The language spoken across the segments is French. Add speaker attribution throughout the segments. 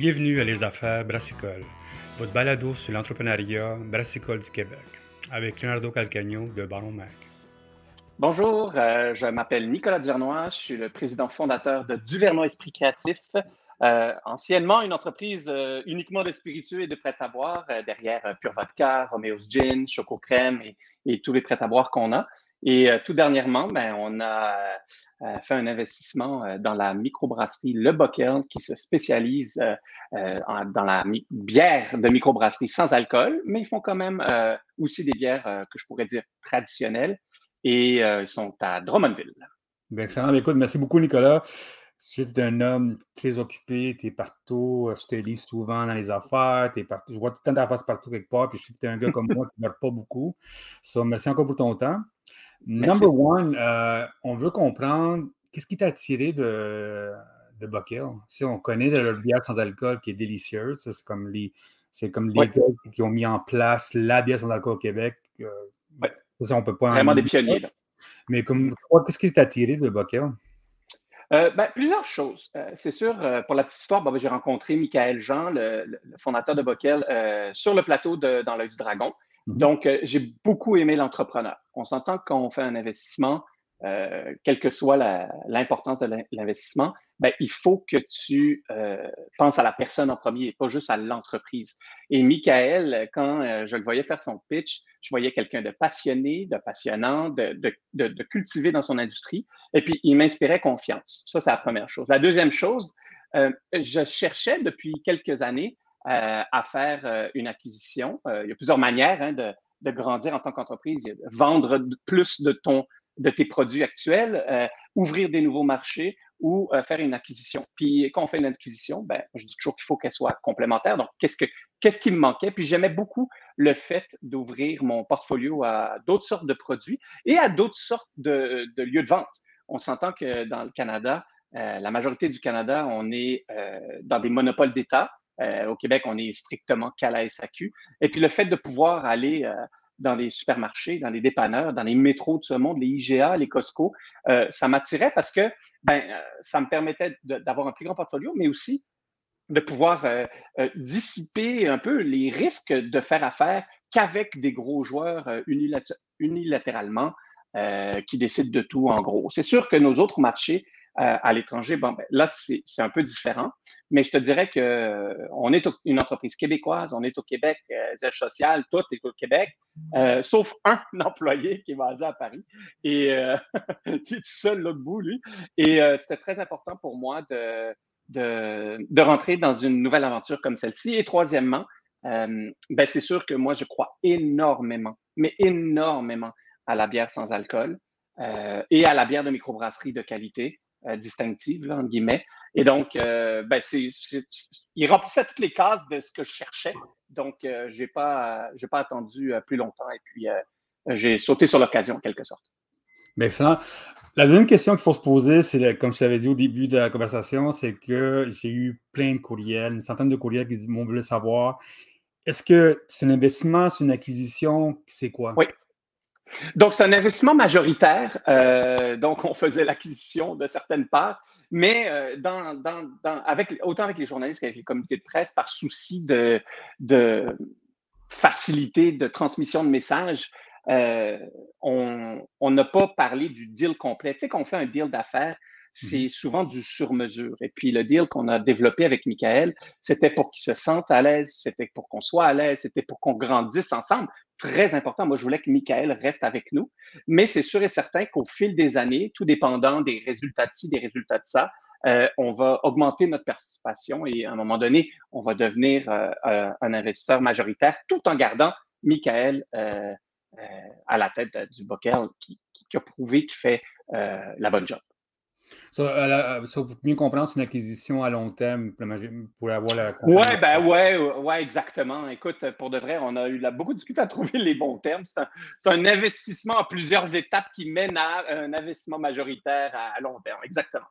Speaker 1: Bienvenue à Les Affaires Brassicole, votre balado sur l'entrepreneuriat brassicole du Québec, avec Leonardo Calcagno de Baron Mac.
Speaker 2: Bonjour, euh, je m'appelle Nicolas Duvernois, je suis le président fondateur de Duvernois Esprit Créatif, euh, anciennement une entreprise euh, uniquement de spiritueux et de prêt-à-boire, derrière Pure Vodka, Romeo's Gin, Choco Crème et, et tous les prêt-à-boire qu'on a. Et euh, tout dernièrement, ben, on a euh, fait un investissement euh, dans la microbrasserie Le Bockel qui se spécialise dans la bière de microbrasserie sans alcool, mais ils font quand même aussi des bières que je pourrais dire traditionnelles et ils sont à Drummondville.
Speaker 1: Bien, excellent. Écoute, merci beaucoup, Nicolas. Es un homme très occupé, tu es partout, je te lis souvent dans les affaires, es partout, je vois tout le temps ta face partout quelque part, puis je es un gars comme moi qui ne meurt pas beaucoup. So, merci encore pour ton temps. Number one, euh, on veut comprendre qu'est-ce qui t'a attiré de, de. Si on connaît de leur bière sans alcool qui est délicieuse, c'est comme les, c'est comme les gars qui ont mis en place la bière sans alcool au Québec. Euh,
Speaker 2: ça, on peut pas. Vraiment des pionniers.
Speaker 1: Mais comme toi, qu'est-ce qui t'a attiré de Buckle?
Speaker 2: Euh, ben, plusieurs choses. c'est sûr, pour la petite histoire, ben, j'ai rencontré Michael Jean, le, fondateur de Bockel, sur le plateau de Dans l'œil du dragon. Mhm. Donc, euh, j'ai beaucoup aimé l'entrepreneur. On s'entend qu'on fait un investissement, euh, quelle que soit l'importance de l'investissement, ben, il faut que tu euh, penses à la personne en premier et pas juste à l'entreprise. Et Michael, quand je le voyais faire son pitch, je voyais quelqu'un de passionné, de passionnant, de, cultivé dans son industrie. Et puis, il m'inspirait confiance. Ça, c'est la première chose. La deuxième chose, je cherchais depuis quelques années euh, à faire euh, une acquisition. Euh, il y a plusieurs manières hein, de, de, grandir en tant qu'entreprise. Vendre plus de, ton, de tes produits actuels, ouvrir des nouveaux marchés ou faire une acquisition. Puis quand on fait une acquisition, ben, je dis toujours qu'il faut qu'elle soit complémentaire. Donc, qu'est-ce, que, qu'est-ce qui me manquait? Puis j'aimais beaucoup le fait d'ouvrir mon portfolio à d'autres sortes de produits et à d'autres sortes de, de lieux de vente. On s'entend que dans le Canada, la majorité du Canada, on est dans des monopoles d'État. Euh, au Québec, on est strictement qu'à la SAQ. Et puis le fait de pouvoir aller euh, dans les supermarchés, dans les dépanneurs, dans les métros de ce monde, les IGA, les Costco, euh, ça m'attirait parce que ben, ça me permettait d'avoir un plus grand portfolio, mais aussi de pouvoir dissiper un peu les risques de faire affaire qu'avec des gros joueurs unilatéralement qui décident de tout en gros. C'est sûr que nos autres marchés à l'étranger, bon, ben, là, c'est un peu différent. Mais je te dirais que euh, on est une entreprise québécoise, on est au Québec, euh, social, tout est au Québec, euh, sauf un employé qui est basé à Paris et qui est tout seul l'autre bout, lui. Et c'était très important pour moi de, rentrer dans une nouvelle aventure comme celle-ci. Et troisièmement, ben, c'est sûr que moi, je crois énormément, mais énormément à la bière sans alcool et à la bière de microbrasserie de qualité. Euh, distinctive, là, entre guillemets. Et donc, euh, ben, c'est, il remplissait toutes les cases de ce que je cherchais. Donc, euh, je n'ai pas, pas attendu plus longtemps et puis j'ai sauté sur l'occasion, en quelque sorte.
Speaker 1: Bien, excellent. La deuxième question qu'il faut se poser, c'est, comme je t'avais dit au début de la conversation, c'est que j'ai eu plein de courriels, une centaine de courriels qui m'ont voulu savoir est-ce que c'est un investissement, c'est une acquisition, c'est quoi?
Speaker 2: Oui. Donc, c'est un investissement majoritaire. Euh, donc, on faisait l'acquisition de certaines parts, mais euh, avec, autant avec les journalistes qu'avec les comités de presse, par souci de, de facilité de transmission de messages, euh, on n'a pas parlé du deal complet. Tu sais, qu'on fait un deal d'affaires, c'est mhm. souvent du sur-mesure. Et puis le deal qu'on a développé avec Michael, c'était pour qu'il se sente à l'aise, c'était pour qu'on soit à l'aise, c'était pour qu'on grandisse ensemble. Très important. Moi, je voulais que Michael reste avec nous. Mais c'est sûr et certain qu'au fil des années, tout dépendant des résultats de ci, des résultats de ça, euh, on va augmenter notre participation et à un moment donné, on va devenir euh, euh, un investisseur majoritaire tout en gardant Michael à la tête du Bockel qui, qui, a prouvé qu'il fait la bonne job.
Speaker 1: Ça, euh, pour mieux comprendre, c'est une acquisition à long terme pour avoir la.
Speaker 2: Oui, ben ouais, ouais, exactement. Écoute, pour de vrai, on a eu beaucoup discuté à trouver les bons termes. C'est un, investissement à plusieurs étapes qui mène à un investissement majoritaire à, long terme. Exactement.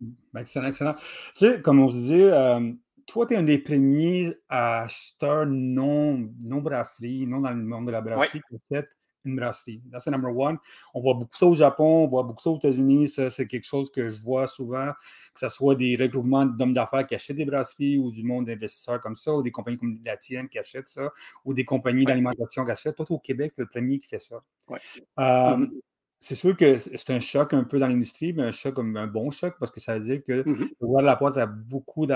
Speaker 1: Ben, excellent, excellent. Tu sais, comme on disait, euh, toi, tu es un des premiers acheteurs non, non brasserie, non dans le monde de la brasserie, peut-être une brasserie. c'est number one. On voit beaucoup ça au Japon, on voit beaucoup ça aux États-Unis. Ça, c'est quelque chose que je vois souvent, que ce soit des regroupements d'hommes d'affaires qui achètent des brasseries ou du monde d'investisseurs comme ça, ou des compagnies comme la tienne qui achètent ça, ou des compagnies d'alimentation qui achètent. Toi, au Québec, tu es le premier qui fait ça.
Speaker 2: Ouais.
Speaker 1: Euh, mm-hmm. C'est sûr que c'est un choc un peu dans l'industrie, mais un choc comme un bon choc parce que ça veut dire que mm -hmm. la porte à beaucoup, de,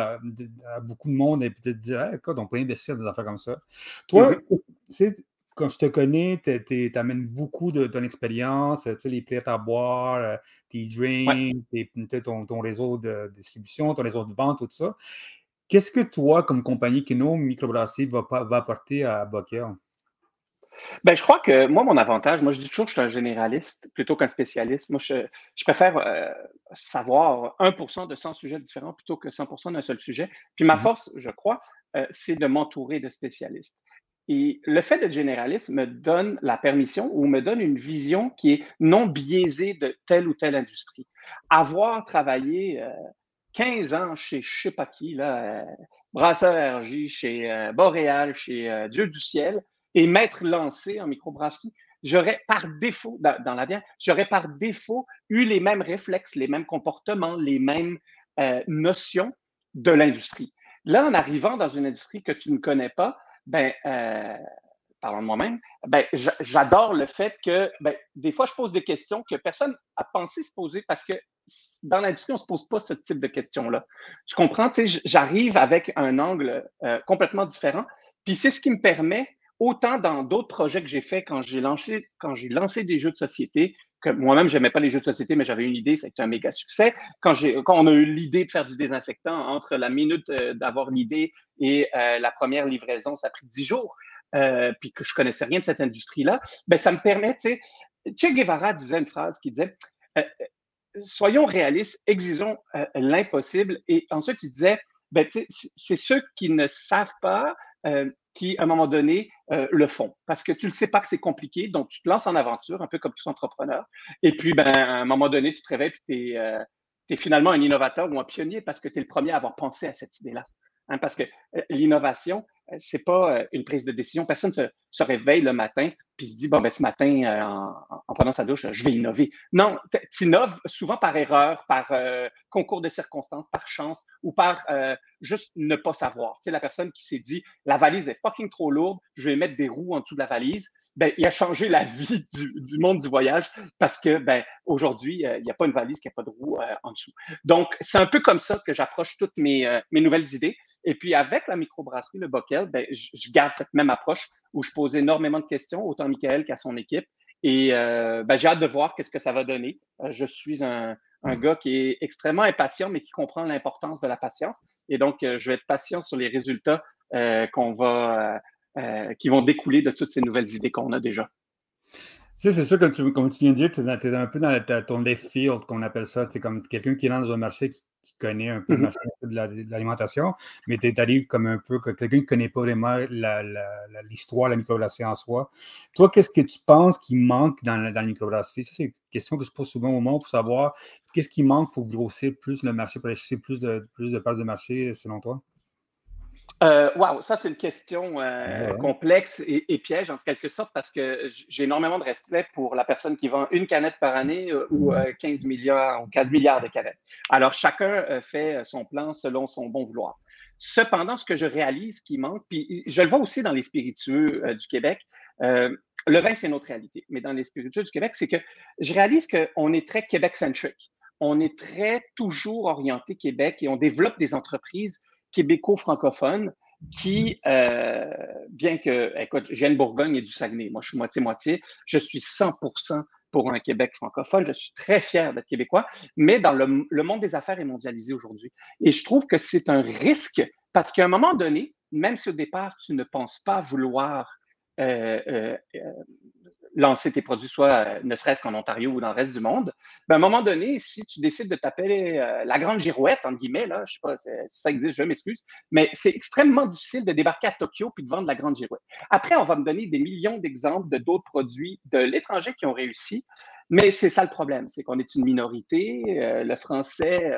Speaker 1: beaucoup de monde et peut-être dire hey, écoute, on peut investir dans des affaires comme ça. Toi, mm-hmm quand je te connais, tu amènes beaucoup de ton expérience, tu sais, les plats à boire, euh, tes drinks, ton, ton, réseau de distribution, ton réseau de vente, tout ça. Qu'est-ce que toi, comme compagnie Keno Microbrasserie, va, va apporter à Boker?
Speaker 2: Ben, je crois que moi, mon avantage, moi, je dis toujours que je suis un généraliste plutôt qu'un spécialiste. Moi, je, je préfère euh, savoir 1% de 100 sujets différents plutôt que 100% d'un seul sujet. Puis ma mmh force, je crois, euh, c'est de m'entourer de spécialistes. Et le fait d'être généraliste me donne la permission ou me donne une vision qui est non biaisée de telle ou telle industrie. Avoir travaillé 15 euh, ans chez je sais pas qui, là, euh, Brasseur RJ, chez euh, Boréal, chez Dieu du ciel, et m'être lancé en microbrasserie, j'aurais par défaut, dans, la bière, j'aurais par défaut eu les mêmes réflexes, les mêmes comportements, les mêmes notions de l'industrie. Là, en arrivant dans une industrie que tu ne connais pas, ben, euh, de moi-même, ben, j'adore le fait que ben, des fois, je pose des questions que personne n'a pensé se poser parce que dans l'industrie, on ne se pose pas ce type de questions-là. Tu comprends? J'arrive avec un angle euh, complètement différent. Puis c'est ce qui me permet, autant dans d'autres projets que j'ai faits quand j'ai lancé, quand j'ai lancé des jeux de société, que moi-même, je n'aimais pas les jeux de société, mais j'avais une idée, ça a été un méga succès. Quand, quand on a eu l'idée de faire du désinfectant, entre la minute euh, d'avoir l'idée et euh, la première livraison, ça a pris dix jours, euh, puis que je connaissais rien de cette industrie-là, ben, ça me permet, tu sais, Che Guevara disait une phrase qui disait Soyons réalistes, exigeons l'impossible. Et ensuite, il disait ben, c'est ceux qui ne savent pas qui, à un moment donné, euh, le font. Parce que tu ne sais pas que c'est compliqué, donc tu te lances en aventure, un peu comme tout entrepreneur. Et puis, ben, à un moment donné, tu te réveilles et tu es, finalement un innovateur ou un pionnier parce que tu es le premier à avoir pensé à cette idée-là. Hein, parce que euh, l'innovation, c'est pas euh, une prise de décision. Personne se, se réveille le matin puis se dit bon ben ce matin en, en, prenant sa douche, je vais innover. Non, tu innoves souvent par erreur, par concours de circonstances, par chance ou par juste ne pas savoir. Tu sais la personne qui s'est dit la valise est fucking trop lourde, je vais mettre des roues en dessous de la valise. Ben il a changé la vie du, du monde du voyage parce que ben aujourd'hui il n'y a pas une valise qui a pas de roues en dessous. Donc c'est un peu comme ça que j'approche toutes mes, mes nouvelles idées. Et puis avec la microbrasserie Le Ben, je, garde cette même approche où je pose énormément de questions, autant à Michael qu'à son équipe. Et euh, ben, j'ai hâte de voir qu'est-ce que ça va donner. Euh, je suis un, gars qui est extrêmement impatient, mais qui comprend l'importance de la patience. Et donc, euh, je vais être patient sur les résultats qu'on va, qui vont découler de toutes ces nouvelles idées qu'on a déjà.
Speaker 1: Sais, c'est sûr, comme tu, comme tu viens de dire, tu es, un peu dans ton left field, qu'on appelle ça. C'est comme quelqu'un qui est dans un marché qui, connaît un peu le mm-hmm. marché de l'alimentation, mais tu es allé comme un peu, quelqu'un qui ne connaît pas vraiment l'histoire de la microbrasserie en soi. Toi, qu'est-ce que tu penses qui manque dans, la, dans la microbrasserie? Ça, c'est une question que je pose souvent au monde pour savoir qu'est-ce qui manque pour grossir plus le marché, pour acheter plus de, plus de parts de marché, selon toi?
Speaker 2: Euh, wow, ça c'est une question euh, complexe et, piège en quelque sorte parce que j'ai énormément de respect pour la personne qui vend une canette par année euh, ou 15 milliards ou 15 milliards de canettes. Alors chacun fait son plan selon son bon vouloir. Cependant, ce que je réalise qui manque, puis je le vois aussi dans les spiritueux du Québec, le vin c'est notre réalité, mais dans les spiritueux du Québec, c'est que je réalise qu'on est très Québec-centrique. On est très toujours orienté Québec et on développe des entreprises québéco-francophone qui, euh, bien que, écoute, je viens de Bourgogne et du Saguenay, moi je suis moitié-moitié, je suis 100% pour un Québec francophone, je suis très fier d'être québécois, mais dans le, le monde des affaires est mondialisé aujourd'hui. Et je trouve que c'est un risque parce qu'à un moment donné, même si au départ tu ne penses pas vouloir euh, euh, euh, lancer tes produits, soit ne serait-ce qu'en Ontario ou dans le reste du monde, ben, à un moment donné, si tu décides de t'appeler la grande girouette, entre guillemets, là, je sais pas si ça existe, je m'excuse, mais c'est extrêmement difficile de débarquer à Tokyo puis de vendre la grande girouette. Après, on va me donner des millions d'exemples de d'autres produits de l'étranger qui ont réussi, mais c'est ça le problème, c'est qu'on est une minorité. le français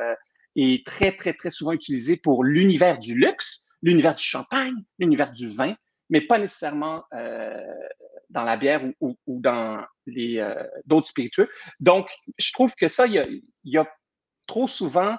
Speaker 2: est très, très, très souvent utilisé pour l'univers du luxe, l'univers du champagne, l'univers du vin mais pas nécessairement euh, dans la bière ou, dans les d'autres spiritueux. Donc, je trouve que ça, il y a, y a trop souvent.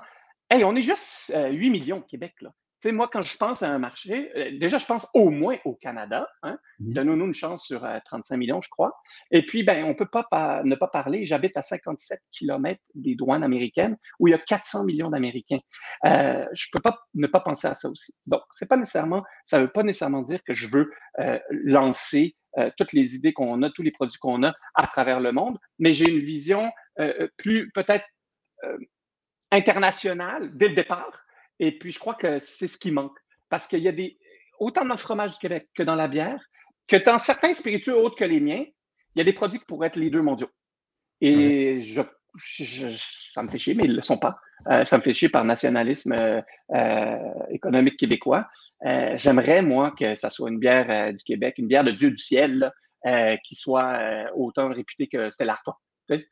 Speaker 2: Hey, on est juste 8 millions au Québec, là sais, moi, quand je pense à un marché, euh, déjà, je pense au moins au Canada. Hein? Mmh Donnons-nous une chance sur 35 euh, millions, je crois. Et puis, ben, on ne peut pas ne pas parler. J'habite à 57 km des douanes américaines où il y a 400 millions d'Américains. Euh, je ne peux pas ne pas penser à ça aussi. Donc, c'est pas nécessairement, ça ne veut pas nécessairement dire que je veux lancer toutes les idées qu'on a, tous les produits qu'on a à travers le monde, mais j'ai une vision plus peut-être internationale dès le départ et puis, je crois que c'est ce qui manque. Parce qu'il y a des, autant dans le fromage du Québec que dans la bière, que dans certains spiritueux autres que les miens, il y a des produits qui pourraient être les deux mondiaux. Et je, ça me fait chier, mais ils ne le sont pas. Euh, ça me fait chier par nationalisme euh, euh, économique québécois. J'aimerais, moi, que ça soit une bière du Québec, une bière de Dieu du ciel, qui soit autant réputée que c'était l'Artois. puis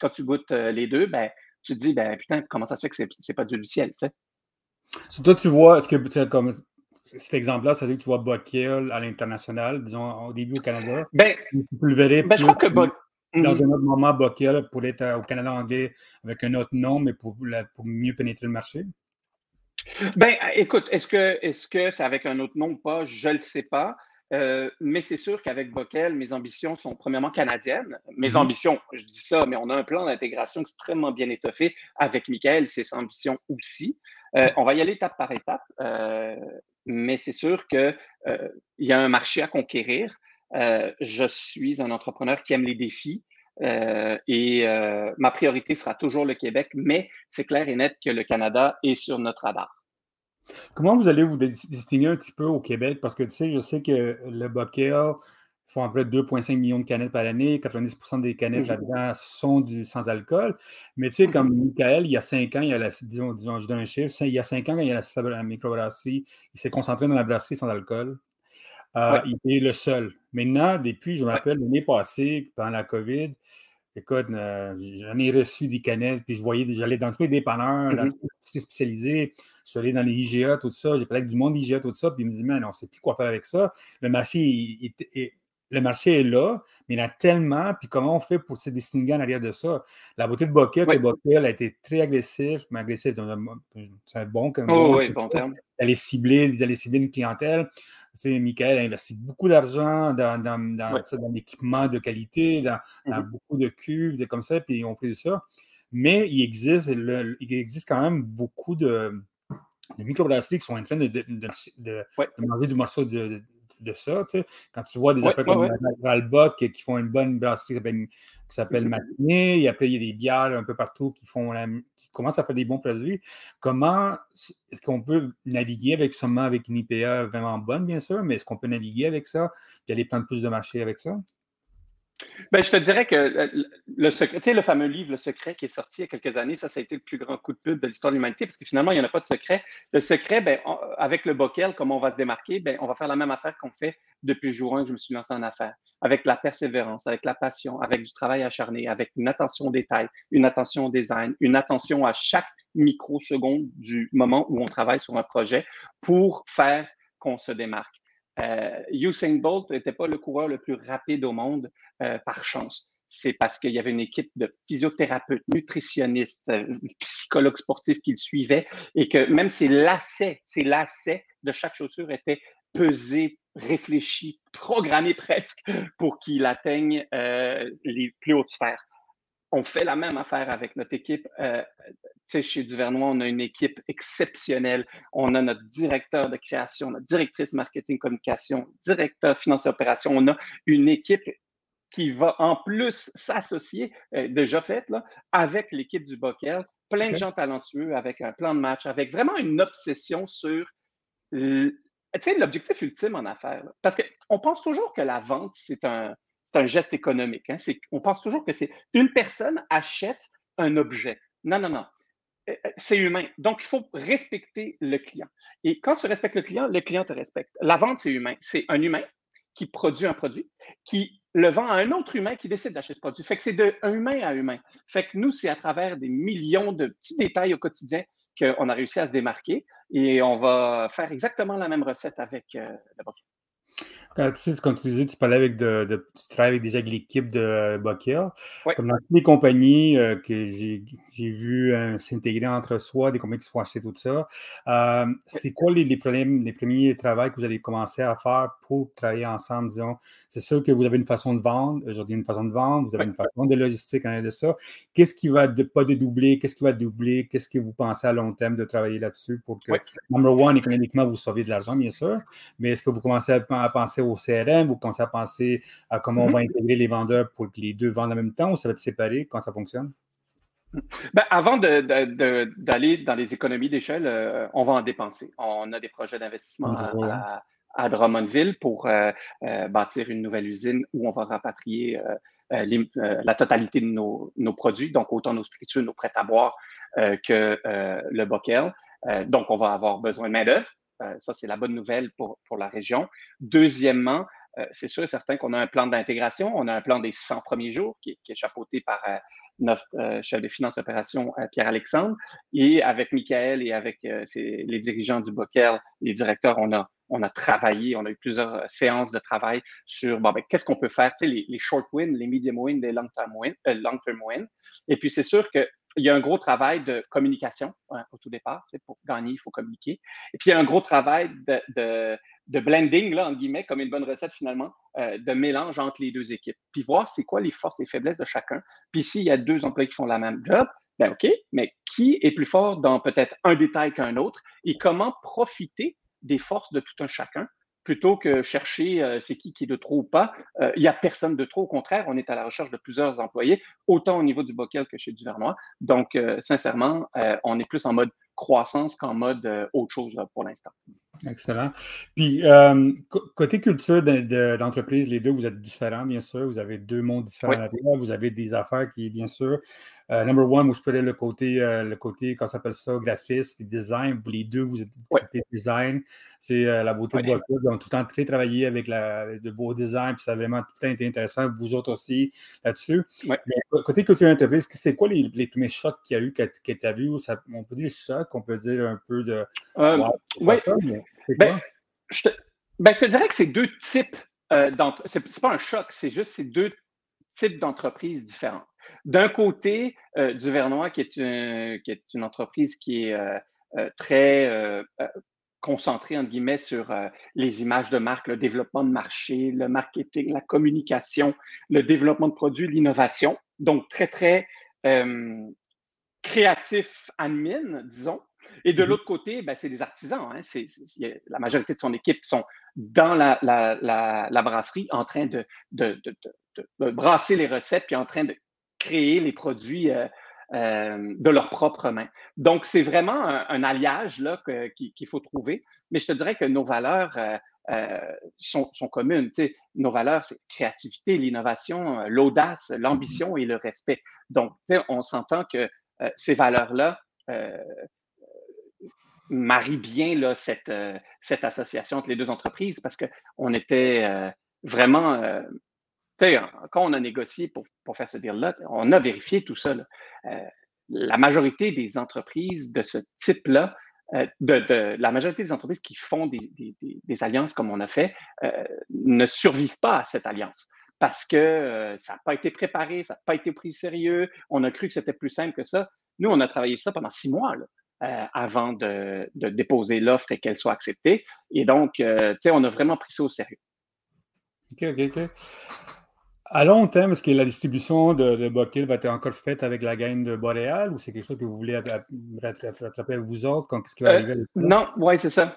Speaker 2: quand tu goûtes les deux, ben, tu te dis, ben putain, comment ça se fait que c'est pas Dieu du ciel, tu sais?
Speaker 1: toi, tu vois, est-ce que comme cet exemple-là, ça veut dire que tu vois Bockel à l'international, disons au début au Canada?
Speaker 2: Ben, tu le verrais ben, je crois que dans
Speaker 1: mhm. un autre moment, Bockel pourrait être au Canada anglais avec un autre nom, mais pour, pour mieux pénétrer le marché?
Speaker 2: Ben, écoute, est-ce que est-ce que c'est avec un autre nom ou pas? Je ne le sais pas. Euh, mais c'est sûr qu'avec Bockel, mes ambitions sont premièrement canadiennes. Mes mhm. ambitions, je dis ça, mais on a un plan d'intégration extrêmement bien étoffé avec Michael, c'est sa ambition aussi. Euh, on va y aller étape par étape, euh, mais c'est sûr qu'il y a un marché à conquérir. je suis un entrepreneur qui aime les défis. et ma priorité sera toujours le Québec, mais c'est clair et net que le Canada est sur notre radar.
Speaker 1: Comment vous allez vous distinguer un petit peu au Québec? Parce que tu sais, je sais que le Bockel font à peu près 2,5 millions de canettes par année. 90% des canettes mmh là-dedans sont du sans-alcool. Mais tu sais, comme mmh Michael, il y a cinq ans, il y a la, disons, disons, je donne un chiffre, il y a cinq ans, quand il y a la, la microbrasserie, il s'est concentré dans la brasserie sans alcool. Euh, il est le seul. Maintenant, depuis, je me rappelle, l'année passée, pendant la COVID, écoute, euh, j'en ai reçu des canettes, puis je voyais, j'allais dans tous les dépanneurs, mmh dans tous les spécialisés. Je suis allé dans les IGA, tout ça. J'ai parlé avec du monde IGA, tout ça. Puis ils me disent, mais on ne sait plus quoi faire avec ça. Le marché, est, le marché est là, mais il y en a tellement. Puis comment on fait pour se distinguer en arrière de ça? La beauté de Bockel, oui. Bockel a été très agressif, mais agressif, c'est un bon,
Speaker 2: comme oh, oui, bon terme.
Speaker 1: D'aller cibler, cibler une clientèle. Tu sais, Michael a investi beaucoup d'argent dans, dans, dans, l'équipement de qualité, dans, mm-hmm. beaucoup de cuves, de comme ça, puis ils ont pris ça. Mais il existe, il existe quand même beaucoup de, les microbrasseries qui sont en train de, de, manger du morceau de, ça. Tu sais. Quand tu vois des affaires comme Valboc qui font une bonne brasserie qui s'appelle Matinée, et après il y a des bières un peu partout qui, font qui commencent à faire des bons produits. Comment est-ce qu'on peut naviguer avec seulement avec une IPA vraiment bonne, bien sûr, mais est-ce qu'on peut naviguer avec ça et aller prendre plus de marché avec ça?
Speaker 2: Ben, je te dirais que le secret, tu sais, le fameux livre Le secret qui est sorti il y a quelques années, ça, ça a été le plus grand coup de pub de l'histoire de l'humanité parce que finalement, il n'y en a pas de secret. Le secret, ben, avec le Bockel, comment on va se démarquer? Ben, on va faire la même affaire qu'on fait depuis le jour 1 que je me suis lancé en affaires, avec la persévérance, avec la passion, avec du travail acharné, avec une attention au détail, une attention au design, une attention à chaque microseconde du moment où on travaille sur un projet pour faire qu'on se démarque. Euh, Usain Bolt n'était pas le coureur le plus rapide au monde euh, par chance. C'est parce qu'il y avait une équipe de physiothérapeutes, nutritionnistes, euh, psychologues sportifs qui le suivaient et que même ses lacets, ses lacets de chaque chaussure étaient pesés, réfléchis, programmés presque pour qu'il atteigne les plus hautes sphères on fait la même affaire avec notre équipe. Euh, chez Duvernois, on a une équipe exceptionnelle. On a notre directeur de création, notre directrice marketing communication, directeur financier opération. On a une équipe qui va en plus s'associer, euh, déjà faite, là, avec l'équipe du Bockel. Plein de gens talentueux, avec un plan de match, avec vraiment une obsession sur l'objectif ultime en affaires. Parce qu'on pense toujours que la vente, c'est un, c'est un geste économique. Hein. On pense toujours que c'est une personne achète un objet. Non, non, non. Euh, euh, c'est humain. Donc, il faut respecter le client. Et quand tu respectes le client, le client te respecte. La vente, c'est humain. C'est un humain qui produit un produit, qui le vend à un autre humain qui décide d'acheter ce produit. Fait que c'est de humain à humain. Fait que nous, c'est à travers des millions de petits détails au quotidien qu'on a réussi à se démarquer et on va faire exactement la même recette avec euh, la
Speaker 1: Quand tu, comme tu disais, tu parlais avec de, tu travailles déjà avec l'équipe de Bockel.
Speaker 2: Ouais.
Speaker 1: Comme dans toutes les compagnies euh, que j'ai vu euh, s'intégrer entre soi, des compagnies qui se font acheter, tout ça, euh, c'est quoi les, problèmes, les premiers travaux que vous allez commencer à faire pour travailler ensemble, disons? C'est sûr que vous avez une façon de vendre, aujourd'hui une façon de vendre, vous avez une façon de logistique en de ça. Qu'est-ce qui va de, pas de doubler? Qu'est-ce qui va doubler? Qu'est-ce que vous pensez à long terme de travailler là-dessus pour que, number one, économiquement, vous sauviez de l'argent, bien sûr, mais est-ce que vous commencez à penser au CRM, vous commencez à penser à comment on va mm-hmm. intégrer les vendeurs pour que les deux vendent en même temps ou ça va être séparé? quand ça fonctionne?
Speaker 2: Ben, avant d'aller dans les économies d'échelle, euh, on va en dépenser. On a des projets d'investissement à, Drummondville pour euh, euh, bâtir une nouvelle usine où on va rapatrier la totalité de nos, produits, donc autant nos spiritueux, nos prêts à boire que le bockel. donc, on va avoir besoin de main-d'œuvre. Euh, ça, c'est la bonne nouvelle pour, pour la région. Deuxièmement, euh, c'est sûr et certain qu'on a un plan d'intégration. On a un plan des 100 premiers jours qui, est chapeauté par euh, notre chef de finances opération, Pierre-Alexandre. Et avec Michael et avec les dirigeants du Bockel, les directeurs, on a, on a travaillé, on a eu plusieurs séances de travail sur bon, ben, qu'est-ce qu'on peut faire, tu sais, les, short wins, les medium wins, les long term wins. long. Et puis, c'est sûr que il y a un gros travail de communication hein, au tout départ. Pour gagner, il faut communiquer. Et puis, il y a un gros travail de, blending, là, en guillemets, comme une bonne recette finalement, euh, de mélange entre les deux équipes. Puis voir c'est quoi les forces et faiblesses de chacun. Puis s'il y a deux employés qui font la même job, ben OK, mais qui est plus fort dans peut-être un détail qu'un autre et comment profiter des forces de tout un chacun plutôt que chercher euh, c'est qui qui est de trop ou pas. Euh, il n'y a personne de trop. Au contraire, on est à la recherche de plusieurs employés, autant au niveau du Bockel que chez Duvernois. Donc, euh, sincèrement, on est plus en mode croissance qu'en mode autre chose pour l'instant.
Speaker 1: Excellent. Puis, côté culture d'entreprise, les deux, vous êtes différents, bien sûr. Vous avez deux mondes différents. Vous avez des affaires qui, bien sûr, euh, number one, je peux le côté, euh, le côté, comment s'appelle ça, graphisme puis design. Vous les deux, vous êtes design. C'est euh, la beauté de votre Ils ont tout le temps très travaillé avec la, de beaux designs, puis ça a vraiment tout le temps été intéressant. Vous autres aussi là-dessus. Côté culture d'entreprise, c'est quoi les, les, premiers chocs qu'il y a eu que, que tu as vu? on peut dire choc, on peut dire un peu de.
Speaker 2: oui. Ben, je te, ben, je te dirais que c'est deux types d'entreprises. C'est pas un choc, c'est juste ces deux types d'entreprises différentes. D'un côté, euh, Duvernois, qui est, une, qui est une entreprise qui est euh, euh, très concentrée, entre guillemets, sur les images de marque, le développement de marché, le marketing, la communication, le développement de produits, l'innovation. Donc, très, très créatif admin, disons. Et de mmh l'autre côté, ben, c'est des artisans. Hein. la majorité de son équipe sont dans la, la, la, brasserie en train de, de, de, de, brasser les recettes puis en train de créer les produits euh, euh, de leurs propres mains. Donc, c'est vraiment un, alliage là, qu'il faut trouver. Mais je te dirais que nos valeurs euh, sont, communes. nos valeurs, c'est créativité, l'innovation, l'audace, l'ambition et le respect. Donc, on s'entend que ces valeurs-là marient bien là, cette, cette association entre les deux entreprises parce qu'on était vraiment quand on a négocié pour, faire ce deal-là, on a vérifié tout ça. Euh, la majorité des entreprises de ce type-là, euh, de, la majorité des entreprises qui font des, alliances comme on a fait, euh, ne survivent pas à cette alliance parce que ça n'a pas été préparé, ça n'a pas été pris sérieux. On a cru que c'était plus simple que ça. Nous, on a travaillé ça pendant six mois avant de, déposer l'offre et qu'elle soit acceptée. Et donc, on a vraiment pris ça au sérieux.
Speaker 1: OK, OK, OK. À long terme, est-ce que la distribution de, de va être encore faite avec la gaine de Boréal ou c'est quelque chose que vous voulez rattraper vous autres? Qu'est-ce qui va
Speaker 2: euh,
Speaker 1: arriver?
Speaker 2: non, oui, c'est ça.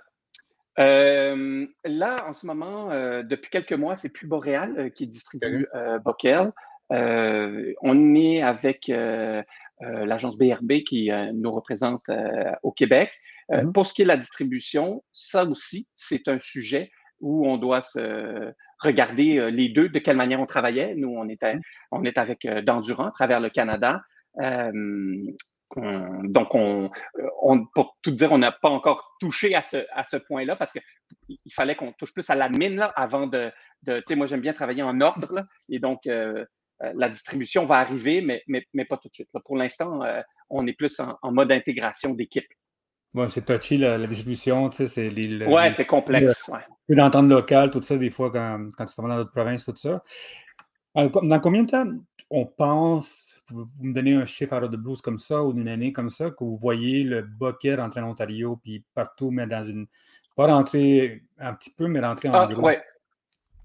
Speaker 2: Euh, là, en ce moment, euh, depuis quelques mois, c'est plus Boréal qui distribue Bockel. on est avec l'agence BRB qui nous représente au Québec. Mm-hmm. Pour ce qui est de la distribution, ça aussi, c'est un sujet où on doit se regarder euh, les deux, de quelle manière on travaillait. Nous, on était, mmh. on est avec euh, d'Endurant à travers le Canada. donc, on, on, pour tout dire, on n'a pas encore touché à ce, à ce point-là parce qu'il fallait qu'on touche plus à la mine là, avant de, de tu sais, moi j'aime bien travailler en ordre là, et donc euh, la distribution va arriver, mais, mais, mais, pas tout de suite. Pour l'instant, on est plus en, mode intégration d'équipe.
Speaker 1: Bon, c'est touchy la, distribution, tu sais, c'est
Speaker 2: les, Ouais, c'est complexe.
Speaker 1: peu d'entente locale, tout ça, des fois, quand, quand tu te dans notre province, tout ça. Dans combien de temps on pense, vous me donnez un chiffre à de blues comme ça ou d'une année comme ça, que vous voyez le Bucket rentrer en Ontario, puis partout, mais dans une. Pas rentrer un petit peu, mais rentrer en
Speaker 2: ah, gros? Ouais.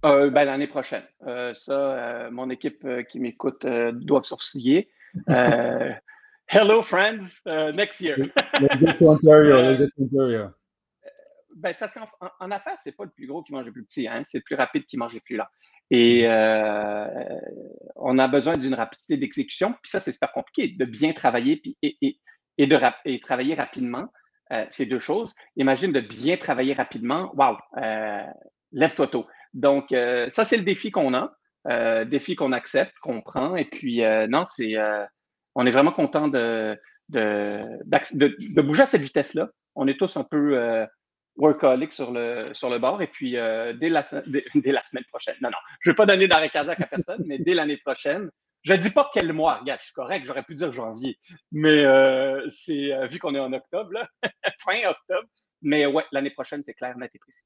Speaker 2: Euh, ben, L'année prochaine. Euh, ça, euh, mon équipe qui m'écoute doit sourciller. hello, friends, next year. let's go to Ontario. Let's go to Ontario. Ben, parce qu'en en, affaires, c'est pas le plus gros qui mange le plus petit, hein? c'est le plus rapide qui mange le plus lent. Et mm-hmm. on a besoin d'une rapidité d'exécution. Puis ça, c'est super compliqué, de bien travailler puis, et, et, de et travailler rapidement. c'est deux choses. Imagine de bien travailler rapidement. Waouh! Lève-toi tôt. Donc, euh, ça, c'est le défi qu'on a, euh, défi qu'on accepte, qu'on prend. Et puis, euh, non, c'est, on est vraiment content de, de, bouger à cette vitesse-là. On est tous un peu workaholic sur le, sur le bord. Et puis, dès, la, dès, la semaine prochaine, non, non, je ne vais pas donner d'arrêt cardiaque à personne, mais dès l'année prochaine, je ne dis pas quel mois, regarde, je suis correct, j'aurais pu dire janvier, mais c'est vu qu'on est en octobre, là, fin octobre, mais ouais, l'année prochaine, c'est clair, net et précis.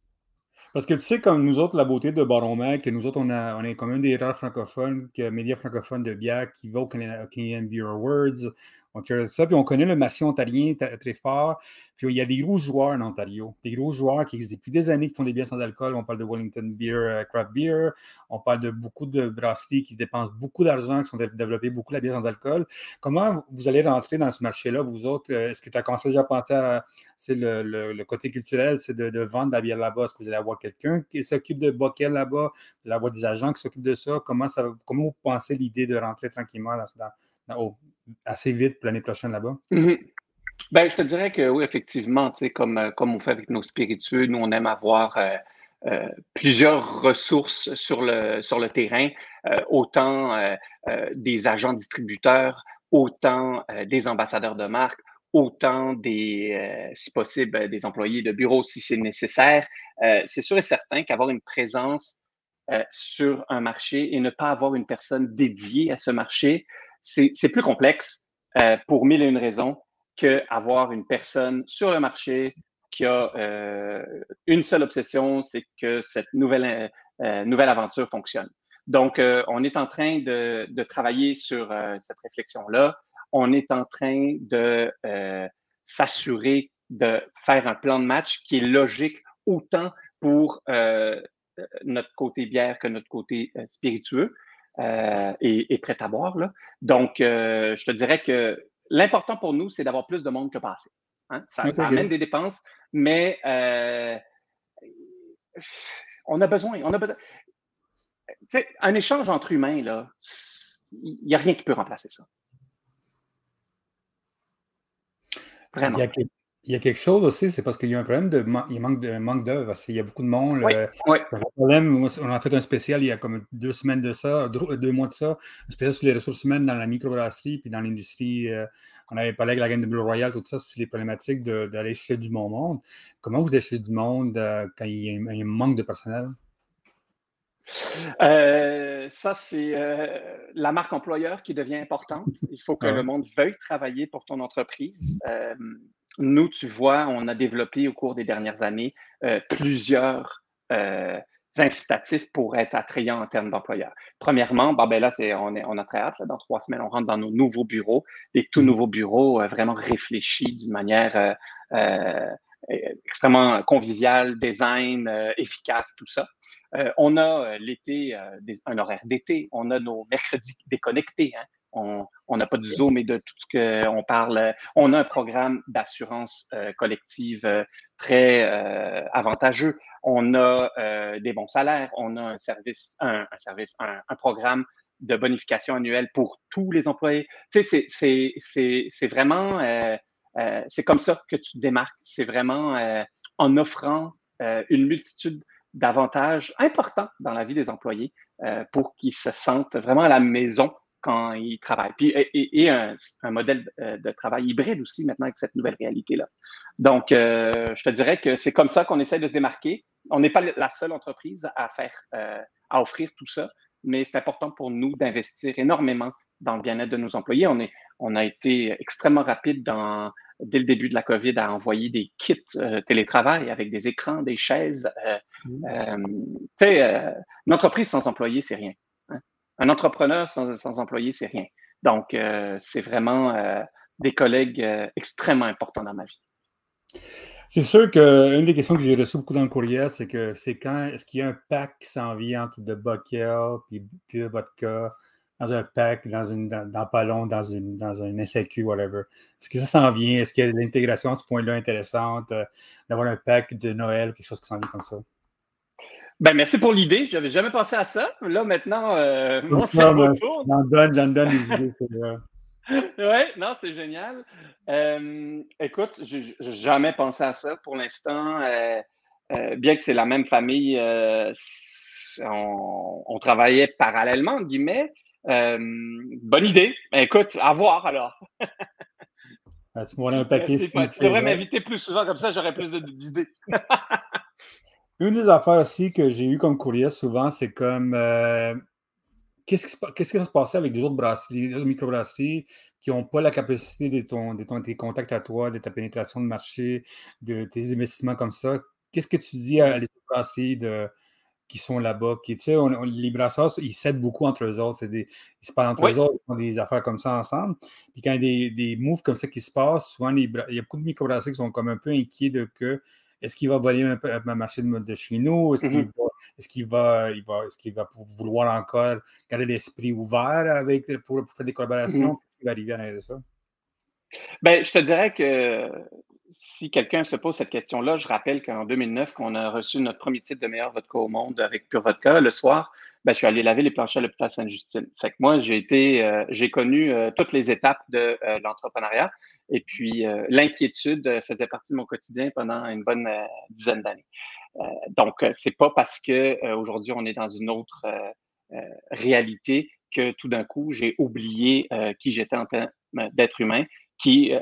Speaker 1: Parce que tu sais, comme nous autres, la beauté de Baron Mac, que nous autres, on, a, est comme un des rares francophones, médias francophones de bière qui va au Canadian Beer Awards. Puis on connaît le massif ontarien très fort. Puis il y a des gros joueurs en Ontario, des gros joueurs qui existent depuis des années, qui font des bières sans alcool. On parle de Wellington Beer, euh, Craft Beer. On parle de beaucoup de brasseries qui dépensent beaucoup d'argent, qui sont développées beaucoup la bière sans alcool. Comment vous allez rentrer dans ce marché-là, vous autres? Euh, est-ce que tu as commencé déjà à penser le, côté culturel, c'est de, vendre la bière là-bas? Est-ce que vous allez avoir quelqu'un qui s'occupe de bockel là-bas? Vous allez avoir des agents qui s'occupent de ça? Comment, vous pensez l'idée de rentrer tranquillement assez vite l'année prochaine là-bas?
Speaker 2: Mm-hmm. Ben, je te dirais que oui, effectivement, comme, euh, comme on fait avec nos spiritueux, nous, on aime avoir euh, euh, plusieurs ressources sur le, sur le terrain, autant des agents distributeurs, autant des ambassadeurs de marque, autant des, si possible, des employés de bureau si c'est nécessaire. c'est sûr et certain qu'avoir une présence sur un marché et ne pas avoir une personne dédiée à ce marché, c'est plus complexe pour mille et une raisons qu'avoir une personne sur le marché qui a euh, une seule obsession, c'est que cette nouvelle, euh, nouvelle aventure fonctionne. Donc, euh, on est en train de, de travailler sur cette réflexion-là. On est en train de s'assurer de faire un plan de match qui est logique autant pour notre côté bière que notre côté spiritueux et, et, prêt à boire. Là. Donc, je te dirais que l'important pour nous, c'est d'avoir plus de monde que passé. Hein. Ça, amène des dépenses, mais euh, on a besoin. On a besoin. un échange entre humains, il n'y a rien qui peut remplacer ça.
Speaker 1: Vraiment. Il y a quelque chose aussi, c'est parce qu'il y a un problème de, il manque de manque d'œuvre. Il y a beaucoup de monde.
Speaker 2: Oui, oui.
Speaker 1: problème, on a fait un spécial il y a comme deux semaines de ça, deux, mois de ça, un spécial sur les ressources humaines dans la microbrasserie puis dans l'industrie. Euh, on avait parlé avec la gamme de Blue Royal, tout ça, sur les problématiques d'aller chercher du bon monde. Comment vous cherchez du monde euh, quand il y, a, un manque de personnel?
Speaker 2: Euh, ça, c'est la marque employeur qui devient importante. Il faut que le monde veuille travailler pour ton entreprise. Nous, tu vois, on a développé au cours des dernières années euh, plusieurs euh, incitatifs pour être attrayants en termes d'employeurs. Premièrement, ben là, c'est, on, est, on a très hâte. dans trois semaines, on rentre dans nos nouveaux bureaux, des tout mmh. nouveaux bureaux euh, vraiment réfléchis d'une manière extrêmement conviviale, design, efficace, tout ça. on a l'été, un horaire d'été. On a nos mercredis déconnectés. Hein on n'a pas de Zoom et de tout ce qu'on parle. On a un programme d'assurance euh, collective euh, très euh, avantageux. On a des bons salaires. On a un service, un, programme de bonification annuelle pour tous les employés. C'est vraiment, c'est comme ça que tu te démarques. C'est vraiment en offrant une multitude d'avantages importants dans la vie des employés pour qu'ils se sentent vraiment à la maison quand ils travaillent. Puis, et, un, modèle euh, de travail hybride aussi maintenant avec cette nouvelle réalité-là. Donc, euh, je te dirais que c'est comme ça qu'on essaie de se démarquer. On n'est pas la seule entreprise à faire, euh, à offrir tout ça, mais c'est important pour nous d'investir énormément dans le bien-être de nos employés. On, est, on a été extrêmement rapide dans dès le début de la COVID, à envoyer des kits télétravail avec des écrans, des chaises. Mmh. tu sais, une entreprise sans employés, c'est rien. Un entrepreneur sans, employés, c'est rien. Donc, c'est vraiment des collègues extrêmement importants dans ma vie.
Speaker 1: C'est sûr qu'une des questions que j'ai reçues beaucoup dans le courrier, c'est que c'est quand est-ce qu'il y a un pack qui s'en vient entre de Buckel puis, puis vodka dans un pack, dans une dans, dans Palon, dans une un SAQ, whatever? Est-ce que ça s'en vient? Est-ce qu'il y a l'intégration à ce point-là intéressante, euh, d'avoir un pack de Noël, quelque chose qui s'en vient comme ça?
Speaker 2: Ben, merci pour l'idée. Je n'avais jamais pensé à ça. Là, maintenant, euh.
Speaker 1: J'en donne, j'en donne des idées.
Speaker 2: oui, non, c'est génial. Euh, écoute, je n'ai jamais pensé à ça pour l'instant. Euh, euh, bien que c'est la même famille, on, travaillait parallèlement, guillemets. bonne idée. Ben, écoute, à voir alors.
Speaker 1: Ah, tu un paquet.
Speaker 2: tu devrais m'inviter plus souvent, comme ça j'aurais plus d'idées.
Speaker 1: Une des affaires aussi que j'ai eu comme courrier souvent, c'est comme qu'est-ce qui, se passe passer avec des autres brasseries, des autres microbrasseries qui n'ont pas la capacité de, ton, de ton, tes contacts à toi, de ta pénétration de marché, de tes investissements comme ça? Qu'est-ce que tu dis à les autres brasseries de, qui sont là-bas? Qui, tu sais, les brasseurs, ils s'aident beaucoup entre eux autres. Des, ils se parlent entre eux autres, ils font des affaires comme ça ensemble. Puis quand il y a des, des moves comme ça qui se passent, souvent, il y a beaucoup de microbrasseries qui sont comme un peu inquiets de que est-ce qu'il va voler un peu ma machine de chez nous? Est-ce qu'il mmh va, il va, est-ce qu'il va vouloir encore garder l'esprit ouvert avec, pour, faire des collaborations? Mmh Qu'est-ce qui va arriver à ça?
Speaker 2: Ben, je te dirais que si quelqu'un se pose cette question-là, je rappelle qu'en 2009, qu'on a reçu notre premier titre de meilleur vodka au monde avec Pure Vodka, le soir, ben, je suis allé laver les planchers à l'hôpital Sainte-Justine. Fait que moi, j'ai été, euh, j'ai connu euh, toutes les étapes de euh, l'entrepreneuriat et puis l'inquiétude faisait partie de mon quotidien pendant une bonne dizaine d'années. donc, c'est pas parce que aujourd'hui on est dans une autre réalité que tout d'un coup j'ai oublié qui j'étais en tant d'être humain, qui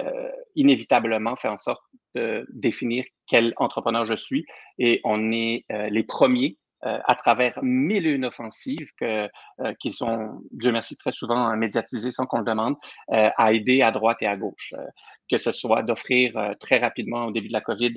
Speaker 2: inévitablement fait en sorte de définir quel entrepreneur je suis. Et on est les premiers euh, à travers mille et une offensives que, euh, qui sont, Dieu merci, très souvent médiatisées sans qu'on le demande, euh, à aider à droite et à gauche. Que ce soit d'offrir euh, très rapidement au début de la COVID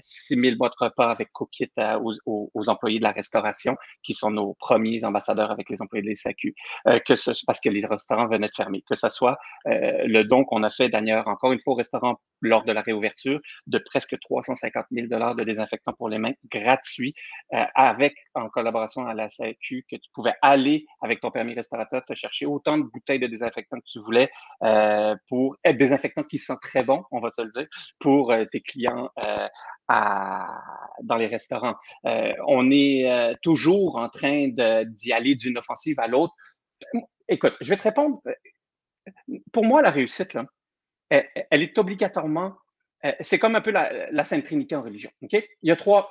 Speaker 2: 6 000 boîtes repas avec cookit aux, aux, employés de la restauration, qui sont nos premiers ambassadeurs avec les employés de l'ESAQ, euh, que ce, parce que les restaurants venaient de fermer, que ce soit euh, le don qu'on a fait d'ailleurs encore une fois au restaurant lors de la réouverture de presque 350 000 dollars de désinfectants pour les mains gratuits, avec en collaboration à la SAQ, que tu pouvais aller avec ton permis restaurateur te chercher autant de bouteilles de désinfectants que tu voulais pour être désinfectants qui sont très bon, on va se le dire, pour euh, tes clients euh, dans les restaurants. Euh, on est toujours en train d'y aller d'une offensive à l'autre. Écoute, je vais te répondre. Pour moi, la réussite, là, elle, est obligatoirement. c'est comme un peu la, Sainte Trinité en religion. Il, y a trois,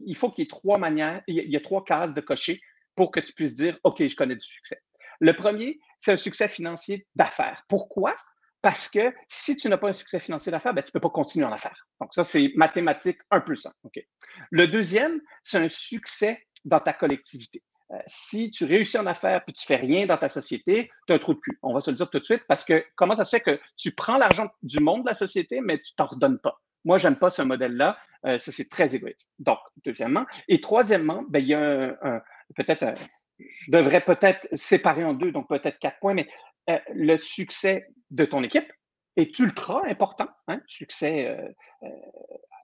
Speaker 2: il faut qu'il y ait trois manières, il y a trois cases de cocher pour que tu puisses dire OK, je connais du succès. Le premier, c'est un succès financier d'affaires. Pourquoi? Parce que si tu n'as pas un succès financier d'affaires, ben, tu ne peux pas continuer en affaires. Donc, ça, c'est mathématique un plus un. Le deuxième, c'est un succès dans ta collectivité. Euh, si tu réussis en affaires puis tu fais rien dans ta société, tu as un trou de cul. On va se le dire tout de suite parce que comment ça se fait que tu prends l'argent du monde de la société, mais tu t'en redonnes pas? Moi, j'aime pas ce modèle-là. Euh, ça, c'est très égoïste. Donc, deuxièmement. Et troisièmement, ben, il y a un, peut-être, je devrais peut-être séparer en deux, donc peut-être quatre points, mais euh, le succès de ton équipe est ultra important, hein, succès euh, euh,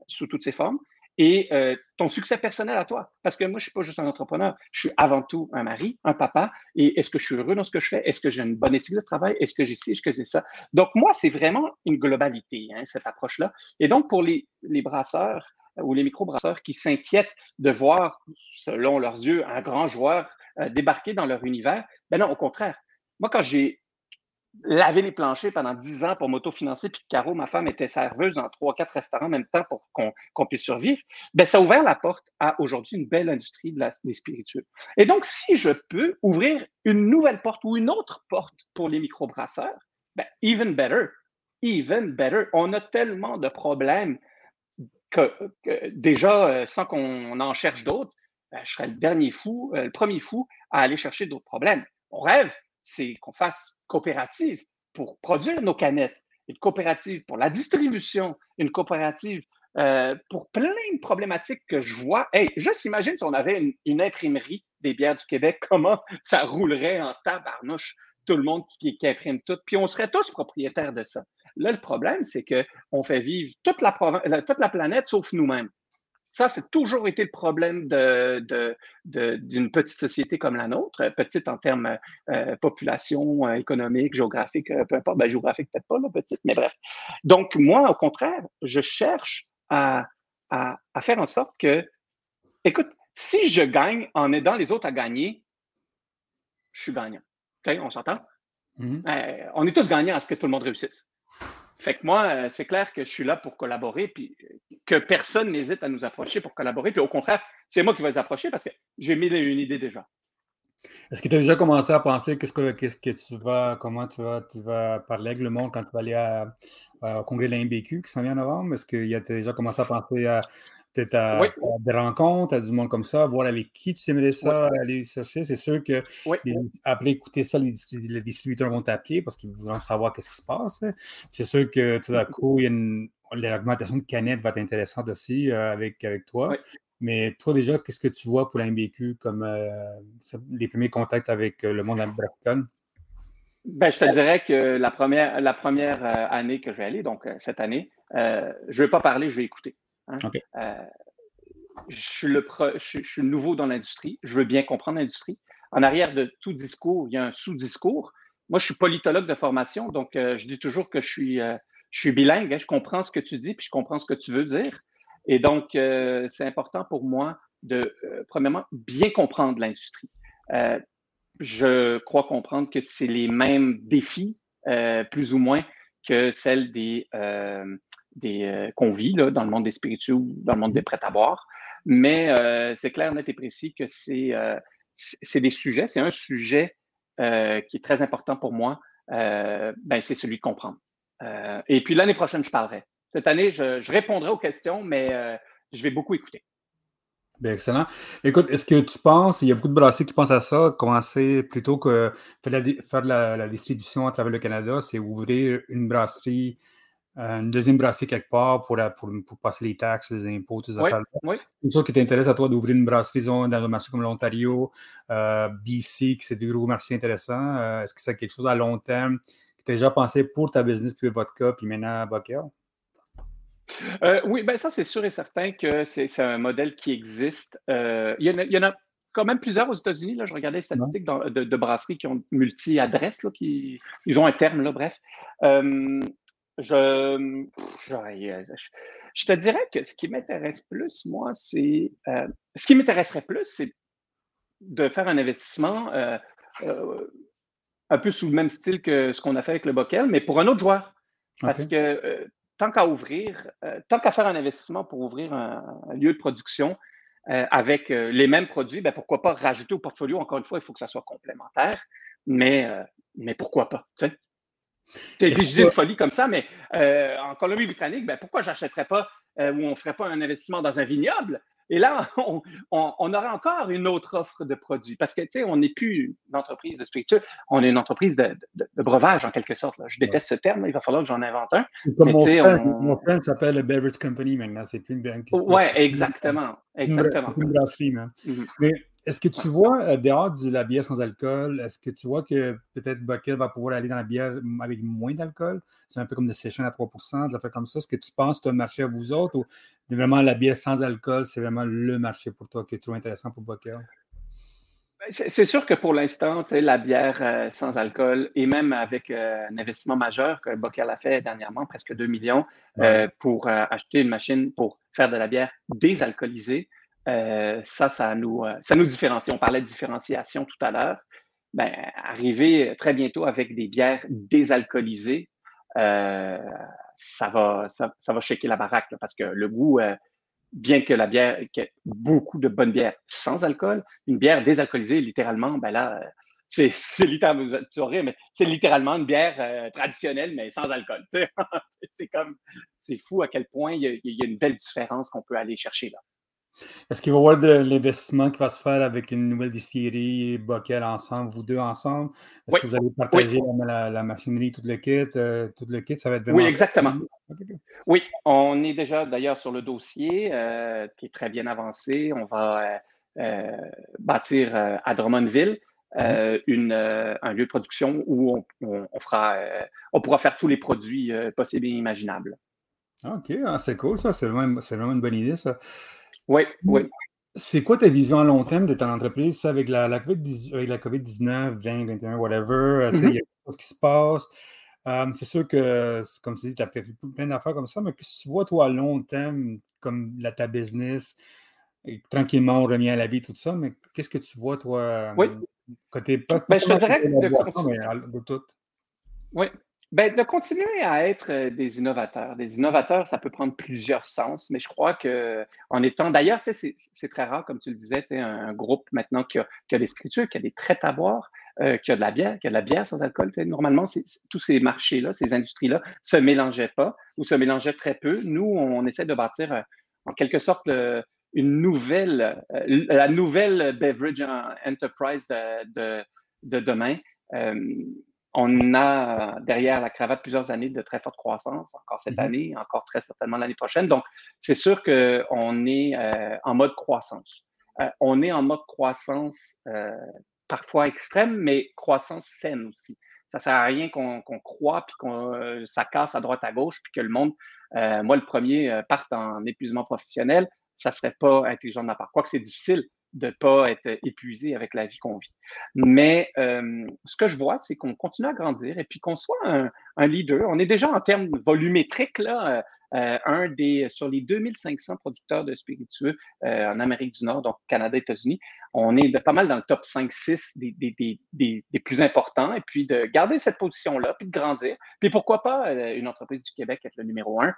Speaker 2: sous toutes ses formes, et ton succès personnel à toi. Parce que moi, je ne suis pas juste un entrepreneur, je suis avant tout un mari, un papa, et est-ce que je suis heureux dans ce que je fais? Est-ce que j'ai une bonne éthique de travail? Est-ce que j'ai ci, est-ce que j'ai ça? Donc, moi, c'est vraiment une globalité, hein, cette approche-là. Et donc, pour les, les brasseurs ou les micro-brasseurs qui s'inquiètent de voir, selon leurs yeux, un grand joueur débarquer dans leur univers, ben non, au contraire. Moi, quand j'ai laver les planchers pendant 10 ans pour m'autofinancer, puis Caro, ma femme, était serveuse dans trois, quatre restaurants en même temps pour qu'on puisse survivre, ben, ça a ouvert la porte à aujourd'hui une belle industrie des spiritueux. Et donc, si je peux ouvrir une nouvelle porte ou une autre porte pour les microbrasseurs, ben, even better, even better. On a tellement de problèmes que, déjà, euh, sans qu'on en cherche d'autres, ben, je serais le dernier fou, euh, le premier fou à aller chercher d'autres problèmes. On rêve, c'est qu'on fasse coopérative pour produire nos canettes. une coopérative pour la distribution, une coopérative euh, pour plein de problématiques que je vois. Hey, juste imagine si on avait une, imprimerie des bières du Québec, comment ça roulerait en tabarnouche, tout le monde qui, imprime tout, puis on serait tous propriétaires de ça. Là, le problème, c'est qu'on fait vivre toute la, toute la planète sauf nous-mêmes. Ça, c'est toujours été le problème d'une petite société comme la nôtre, petite en termes euh, population, euh, économique, géographique, peu importe, ben, géographique peut-être pas, là, petite, mais bref. Donc, moi, au contraire, je cherche à, faire en sorte que, écoute, si je gagne en aidant les autres à gagner, je suis gagnant. on s'entend? Mm-hmm. Euh, on est tous gagnants à ce que tout le monde réussisse. Fait que moi, euh, c'est clair que je suis là pour collaborer, puis que personne n'hésite à nous approcher pour collaborer. Puis au contraire, c'est moi qui vais les approcher parce que j'ai mis une idée déjà.
Speaker 1: Est-ce que tu as déjà commencé à penser qu'est-ce que, que tu vas, comment tu vas, tu vas parler avec le monde quand tu vas aller au congrès de l'IMBQ qui s'en vient en novembre? Est-ce que tu as déjà commencé à penser à peut-être à, des rencontres, à du monde comme ça, voir avec qui tu aimerais ça aller chercher? C'est sûr que après écouter ça, les, distributeurs vont t'appeler parce qu'ils voudront savoir qu'est-ce qui se passe. C'est sûr que tout à coup, il y a une, l'augmentation de canettes va être intéressante aussi euh, avec, avec toi. Mais toi, déjà, qu'est-ce que tu vois pour l'IMBQ comme euh, les premiers contacts avec euh, le monde brassicole?
Speaker 2: Ben, je te dirais que la première, la première année que je vais aller, donc cette année, euh, je ne vais pas parler, je vais écouter. Hein. je, suis le je, suis nouveau dans l'industrie, je veux bien comprendre l'industrie. En arrière de tout discours, il y a un sous-discours. Moi, je suis politologue de formation, donc je dis toujours que je suis, je suis bilingue, hein. je comprends ce que tu dis, puis je comprends ce que tu veux dire. Et donc, c'est important pour moi de, premièrement, bien comprendre l'industrie je crois comprendre que c'est les mêmes défis, euh, plus ou moins, que celles des, euh, des euh, qu'on vit là, dans le monde des spirituels ou dans le monde des prêts à boire. Mais c'est clair, net et précis que c'est, c'est des sujets, c'est un sujet qui est très important pour moi. ben, c'est celui de comprendre. et puis l'année prochaine, je parlerai. Cette année, je, je répondrai aux questions, mais je vais beaucoup écouter.
Speaker 1: Bien, excellent. Écoute, est-ce que tu penses, il y a beaucoup de brasseries qui pensent à ça, commencer plutôt que faire, de la, distribution à travers le Canada, c'est ouvrir une brasserie, euh, une deuxième brasserie quelque part pour, pour, passer les taxes, les impôts, toutes ces.
Speaker 2: Oui.
Speaker 1: C'est chose qui t'intéresse à toi d'ouvrir une brasserie dans un marché comme l'Ontario, euh, BC, qui c'est des gros marchés intéressants. Euh, est-ce que c'est quelque chose à long terme que tu as déjà pensé pour ta business, puis vodka, puis maintenant Bockel?
Speaker 2: Euh, oui, ben ça, c'est sûr et certain que c'est un modèle qui existe. Euh, il, y en a, quand même plusieurs aux États-Unis. Là, je regardais les statistiques de, brasseries qui ont multi-adresses, qui ils ont un terme, là, bref. Euh, je, je, te dirais que ce qui m'intéresse plus, moi, c'est. ce qui m'intéresserait plus, c'est de faire un investissement un peu sous le même style que ce qu'on a fait avec le Bockel, mais pour un autre joueur. Parce que tant qu'à ouvrir, euh, tant qu'à faire un investissement pour ouvrir un, lieu de production euh, avec euh, les mêmes produits, ben pourquoi pas rajouter au portfolio? Encore une fois, il faut que ça soit complémentaire, mais, mais pourquoi pas? Tu sais? J'ai dit une folie comme ça, mais en Colombie-Britannique, ben pourquoi j'achèterais pas ou on ne ferait pas un investissement dans un vignoble? Et là, on, on, aura encore une autre offre de produits. Parce que, tu sais, on n'est plus une entreprise de spiritueux, on est une entreprise de, breuvage, en quelque sorte. Je déteste ce terme, il va falloir que j'en invente un.
Speaker 1: Comme mon, frère, s'appelle le Beverage Company maintenant, c'est plus une banque.
Speaker 2: Oui, exactement. exactement.
Speaker 1: Une, brasserie. Mais est-ce que tu vois, euh, dehors de la bière sans alcool, est-ce que tu vois que peut-être Bucket va pouvoir aller dans la bière avec moins d'alcool? C'est un peu comme des sessions à 3% des affaires comme ça. Est-ce que tu penses que c'est un marché à vous autres ou vraiment la bière sans alcool, c'est vraiment le marché pour toi qui est trop intéressant pour Bucket?
Speaker 2: Ben, c'est sûr que pour l'instant, la bière euh, sans alcool, et même avec euh, un investissement majeur que Bockel a fait dernièrement, presque 2 millions, pour acheter une machine pour faire de la bière désalcoolisée, euh, ça, ça nous, euh, ça nous différencie. On parlait de différenciation tout à l'heure. Ben, arriver très bientôt avec des bières désalcoolisées, euh, ça, va, ça, la baraque parce que le goût, bien que la bière, beaucoup de bonnes bières sans alcool, une bière désalcoolisée, littéralement, ben là, c'est littéralement, mais c'est littéralement une bière traditionnelle, mais sans alcool. c'est comme, c'est fou à quel point il y a une belle différence qu'on peut aller chercher là.
Speaker 1: Est-ce qu'il va y avoir de l'investissement qui va se faire avec une nouvelle distillerie, Bockel ensemble, vous deux ensemble? Est-ce que vous allez partager la, machinerie, tout le kit? Euh, tout le kit, ça va être
Speaker 2: Oui, exactement. Oui, on est déjà d'ailleurs sur le dossier euh, qui est très bien avancé. On va euh, bâtir à Drummondville. Mm-hmm. une, un lieu de production où on, fera, on pourra faire tous les produits possibles et imaginables.
Speaker 1: OK, ah, c'est cool ça, c'est vraiment, vraiment, une bonne idée ça.
Speaker 2: Oui, oui.
Speaker 1: C'est quoi ta vision à long terme de ton entreprise? Avec la, la COVID-19, 20, 21, whatever? Est-ce qu'il y a quelque chose qui se passe? c'est sûr que, comme tu dis, tu as fait plein d'affaires comme ça, mais que tu vois, toi, à long terme, comme la, ta business, tranquillement, on revient à la vie, tout ça, mais qu'est-ce que tu vois, toi,
Speaker 2: oui.
Speaker 1: côté pas,
Speaker 2: ben, je te dirais de, de tout? Oui, ben, de continuer à être euh, des innovateurs. Des innovateurs, ça peut prendre plusieurs sens, mais je crois que en étant. D'ailleurs, c'est très rare, comme tu le disais, un groupe maintenant qui a, qui a qui a des prêts à boire, euh, qui a de la bière, qui a de la bière sans alcool. Normalement, tous ces marchés-là, ces industries-là, se mélangeaient pas ou se mélangeaient très peu. Nous, on essaie de bâtir euh, en quelque sorte une nouvelle, la nouvelle beverage enterprise de, de demain on a derrière la cravate plusieurs années de très forte croissance, encore cette mhm. année, encore très certainement l'année prochaine. Donc, c'est sûr qu'on est euh, en mode croissance. Euh, on est en mode croissance euh, parfois extrême, mais croissance saine aussi. Ça ne sert à rien qu'on croit, puis qu'on ça casse à droite à gauche, puis que le monde, moi le premier, parte en épuisement professionnel. Ça ne serait pas intelligent de ma part. Quoique c'est difficile, de ne pas être épuisé avec la vie qu'on vit. Mais euh, ce que je vois, c'est qu'on continue à grandir et puis qu'on soit un, leader. On est déjà en termes volumétriques, là, euh, un des, sur les 2500 producteurs de spiritueux euh, en Amérique du Nord, donc Canada, États-Unis, on est de, pas mal dans le top 5-6 des, des, des, des, plus importants. Et puis de garder cette position-là, puis de grandir. Puis pourquoi pas une entreprise du Québec être le numéro un?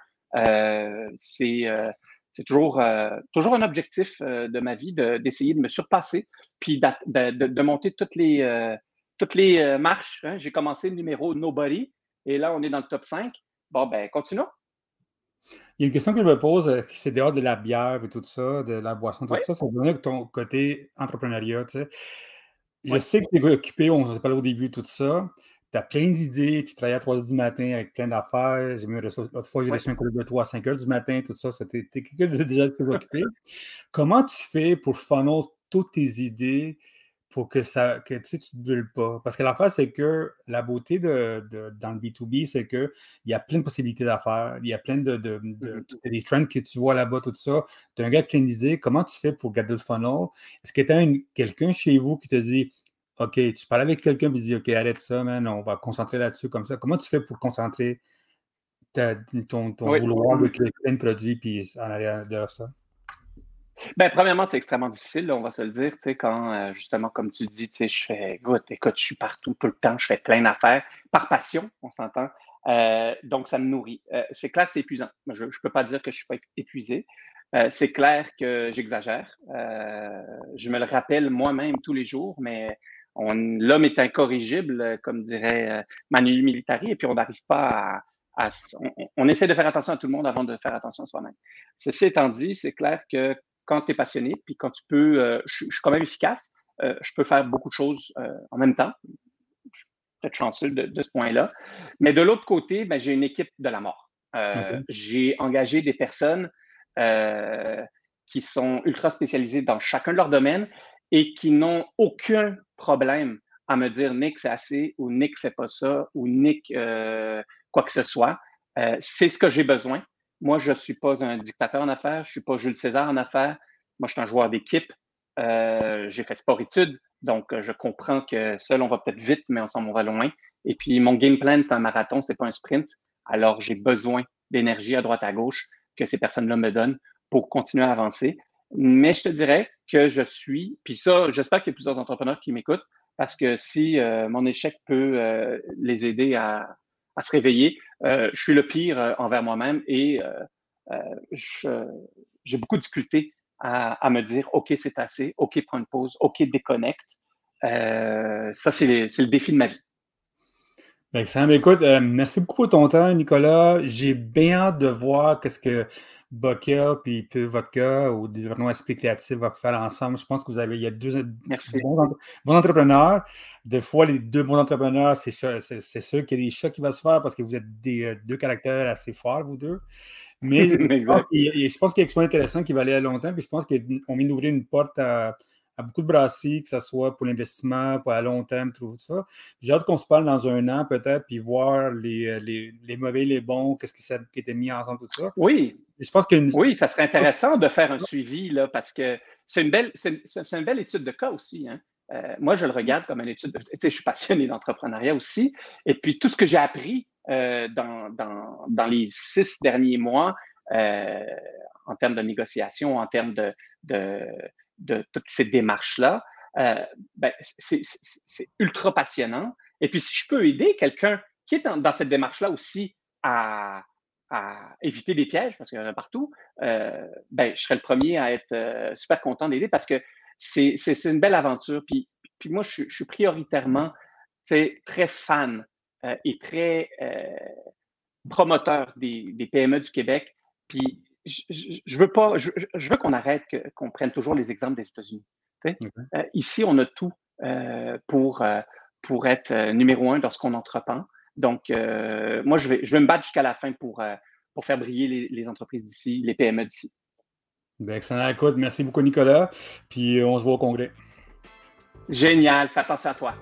Speaker 2: c'est c'est toujours, euh, toujours un objectif euh, de ma vie d'essayer de, me surpasser, puis de, monter toutes les, euh, toutes les marches. Hein. J'ai commencé le numéro Nobody, et là, on est dans le top 5. Bon, ben, continuons.
Speaker 1: Il y a une question que je me pose, c'est dehors de la bière et tout ça, de la boisson, tout ça, c'est vraiment ton côté entrepreneuriat, tu sais. Je sais que tu es occupé, on s'est parlé au début, tout ça tu as plein d'idées, tu travailles à 3 h du matin avec plein d'affaires. L'autre fois, j'ai reçu un collègue de toi à 5 h du matin, tout ça. Tu es, quelqu'un de déjà plus occupé. Comment tu fais pour funnel toutes tes idées pour que ça que tu ne brûles pas? Parce que l'affaire, c'est que la beauté de, dans le B2B, c'est qu'il y a plein de possibilités d'affaires. Il y a plein de, de, mm-hmm. des trends que tu vois là-bas, tout ça. Tu as un gars plein d'idées. Comment tu fais pour garder le funnel? Est-ce que tu as quelqu'un chez vous qui te dit OK, tu parles avec quelqu'un et tu dis OK, arrête ça, man, on va concentrer là-dessus comme ça. Comment tu fais pour concentrer ton, ton vouloir de créer plein de produits puis en arrière de ça?
Speaker 2: Bien, premièrement, c'est extrêmement difficile, on va se le dire, tu sais, quand euh, justement, comme tu dis, tu sais, je fais, écoute, écoute, je suis partout tout le temps, je fais plein d'affaires, par passion, on s'entend. Euh, donc, ça me nourrit. Euh, c'est clair que c'est épuisant. Je ne peux pas dire que je ne suis pas épuisé. c'est clair que j'exagère. je me le rappelle moi-même tous les jours, mais l'homme est incorrigible, comme dirait euh, Manu Militari, et puis on n'arrive pas à, on, essaie de faire attention à tout le monde avant de faire attention à soi-même. Ceci étant dit, c'est clair que quand tu es passionné, puis quand tu peux, euh, je, suis quand même efficace, euh, je peux faire beaucoup de choses en même temps. Je suis peut-être chanceux de, ce point-là. Mais de l'autre côté, ben, j'ai une équipe de la mort. J'ai engagé des personnes qui sont ultra spécialisées dans chacun de leurs domaines et qui n'ont aucun problème à me dire Nick, c'est assez, ou Nick, fais pas ça, ou Nick, euh, quoi que ce soit. Euh, c'est ce que j'ai besoin. Moi, je ne suis pas un dictateur en affaires, je ne suis pas Jules César en affaires. Moi, je suis un joueur d'équipe. Euh, j'ai fait sport-études, donc je comprends que seul, on va peut-être vite, mais ensemble, on va loin. Et puis, mon game plan, c'est un marathon, c'est pas un sprint. Alors, j'ai besoin d'énergie à droite, à gauche que ces personnes-là me donnent pour continuer à avancer. Mais je te dirais que je suis, puis ça, j'espère qu'il y a plusieurs entrepreneurs qui m'écoutent, parce que si euh, mon échec peut euh, les aider à, à se réveiller, euh, je suis le pire envers moi-même et j'ai beaucoup de difficulté à, à me dire, OK, c'est assez, OK, prends une pause, OK, déconnecte. ça, c'est le défi de ma vie.
Speaker 1: Excellent. Écoute, euh, merci beaucoup pour ton temps, Nicolas. J'ai bien hâte de voir qu'est-ce que Buckel puis Vodka ou développement spéculatif va faire ensemble. Je pense que vous avez, il y a deux bons, entrepreneurs. Des fois, les deux bons entrepreneurs, c'est sûr qu'il y a des chocs qui vont se faire parce que vous êtes des, euh, deux caractères assez forts, vous deux. Mais je pense qu'il y a quelque chose d'intéressant qui va aller à longtemps. Puis je pense qu'on vient d'ouvrir une porte à, beaucoup de brasseries, que ce soit pour l'investissement, pour à long terme, tout ça. J'ai hâte qu'on se parle dans un an peut-être, puis voir les, les, les mauvais, les bons, qu'est-ce qui, qui était mis ensemble, tout ça.
Speaker 2: Oui. je pense Oui, ça serait intéressant de faire un suivi, là, parce que c'est une, belle, c'est, une belle étude de cas aussi. Hein. Euh, moi, je le regarde comme une étude. De, tu sais, je suis passionné d'entrepreneuriat aussi. Et puis, tout ce que j'ai appris euh, dans, dans, dans, les six derniers mois, euh, en termes de négociation, en termes de, de, de toutes ces démarches-là, euh, ben, c'est ultra passionnant. Et puis, si je peux aider quelqu'un qui est dans cette démarche-là aussi à, éviter des pièges, parce qu'il y en a partout, euh, ben, je serais le premier à être euh, super content d'aider parce que c'est une belle aventure. Puis, puis moi, je, suis prioritairement très fan et très promoteur des, des, PME du Québec. Puis je, veux pas, je, veux qu'on arrête qu'on prenne toujours les exemples des États-Unis. Euh, ici, on a tout euh, pour, euh, pour être numéro un lorsqu'on entreprend. Donc, moi, je vais, je vais me battre jusqu'à la fin pour, pour faire briller les, entreprises d'ici, les PME d'ici.
Speaker 1: Ben, excellent. Écoute, merci beaucoup, Nicolas. Puis on se voit au congrès.
Speaker 2: Génial. Fais attention à toi.